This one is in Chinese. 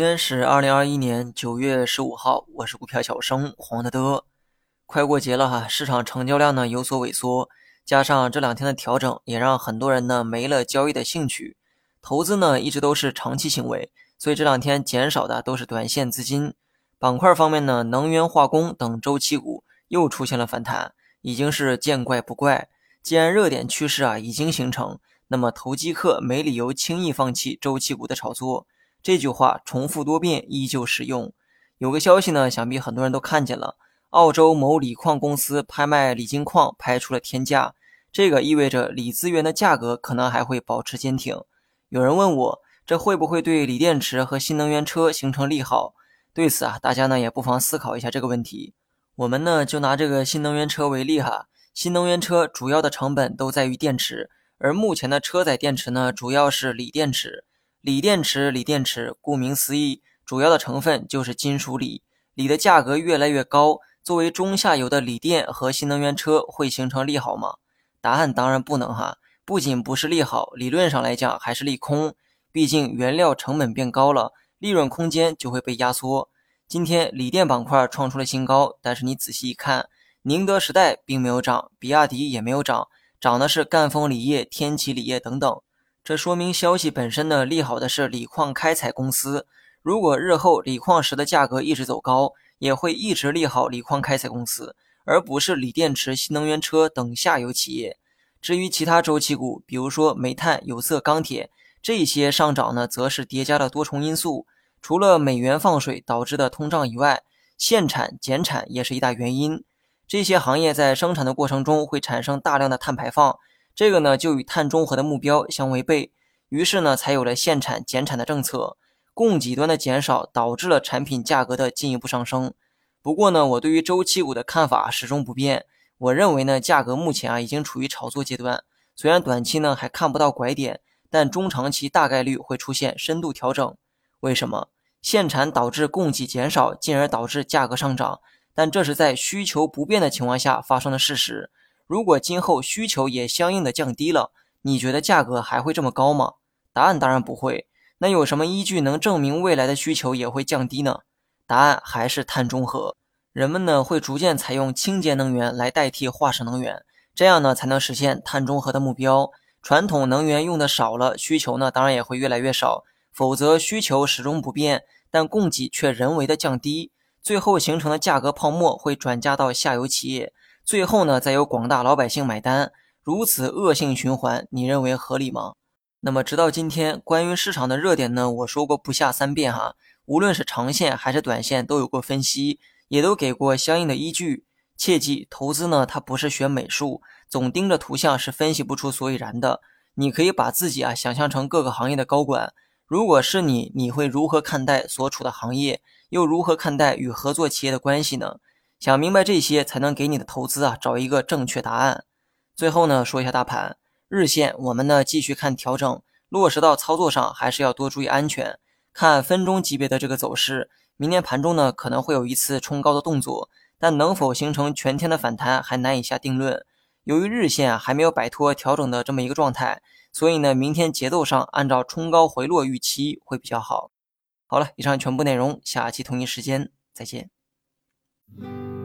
今天是二零二一年九月十五号，我是股票小生黄德德。快过节了哈，市场成交量呢有所萎缩，加上这两天的调整，也让很多人呢没了交易的兴趣。投资呢一直都是长期行为，所以这两天减少的都是短线资金。板块方面呢，能源、化工等周期股又出现了反弹，已经是见怪不怪。既然热点趋势啊已经形成，那么投机客没理由轻易放弃周期股的炒作。这句话重复多遍，依旧实用。有个消息呢，想必很多人都看见了。澳洲某锂矿公司拍卖锂金矿，拍出了天价。这个意味着锂资源的价格可能还会保持坚挺。有人问我，这会不会对锂电池和新能源车形成利好？对此啊，大家呢也不妨思考一下这个问题。我们呢就拿这个新能源车为例哈。新能源车主要的成本都在于电池，而目前的车载电池呢，主要是锂电池。锂电池，锂电池，顾名思义，主要的成分就是金属锂。锂的价格越来越高，作为中下游的锂电和新能源车会形成利好吗？答案当然不能哈，不仅不是利好，理论上来讲还是利空。毕竟原料成本变高了，利润空间就会被压缩。今天锂电板块创出了新高，但是你仔细一看，宁德时代并没有涨，比亚迪也没有涨，涨的是赣锋锂业、天齐锂业等等。这说明消息本身呢利好的是锂矿开采公司。如果日后锂矿石的价格一直走高，也会一直利好锂矿开采公司，而不是锂电池、新能源车等下游企业。至于其他周期股，比如说煤炭、有色、钢铁这些上涨呢，则是叠加了多重因素。除了美元放水导致的通胀以外，限产减产也是一大原因。这些行业在生产的过程中会产生大量的碳排放。这个呢，就与碳中和的目标相违背，于是呢，才有了限产减产的政策，供给端的减少导致了产品价格的进一步上升。不过呢，我对于周期股的看法始终不变，我认为呢，价格目前啊已经处于炒作阶段，虽然短期呢还看不到拐点，但中长期大概率会出现深度调整。为什么？限产导致供给减少，进而导致价格上涨，但这是在需求不变的情况下发生的事实。如果今后需求也相应的降低了，你觉得价格还会这么高吗？答案当然不会。那有什么依据能证明未来的需求也会降低呢？答案还是碳中和。人们呢会逐渐采用清洁能源来代替化石能源，这样呢才能实现碳中和的目标。传统能源用的少了，需求呢当然也会越来越少。否则需求始终不变，但供给却人为的降低，最后形成的价格泡沫会转嫁到下游企业。最后呢，再由广大老百姓买单，如此恶性循环，你认为合理吗？那么直到今天，关于市场的热点呢，我说过不下三遍哈，无论是长线还是短线，都有过分析，也都给过相应的依据。切记，投资呢，它不是学美术，总盯着图像是分析不出所以然的。你可以把自己啊想象成各个行业的高管，如果是你，你会如何看待所处的行业？又如何看待与合作企业的关系呢？想明白这些，才能给你的投资啊找一个正确答案。最后呢，说一下大盘日线，我们呢继续看调整，落实到操作上还是要多注意安全。看分钟级别的这个走势，明天盘中呢可能会有一次冲高的动作，但能否形成全天的反弹还难以下定论。由于日线啊还没有摆脱调整的这么一个状态，所以呢明天节奏上按照冲高回落预期会比较好。好了，以上全部内容，下期同一时间再见。Mm-hmm.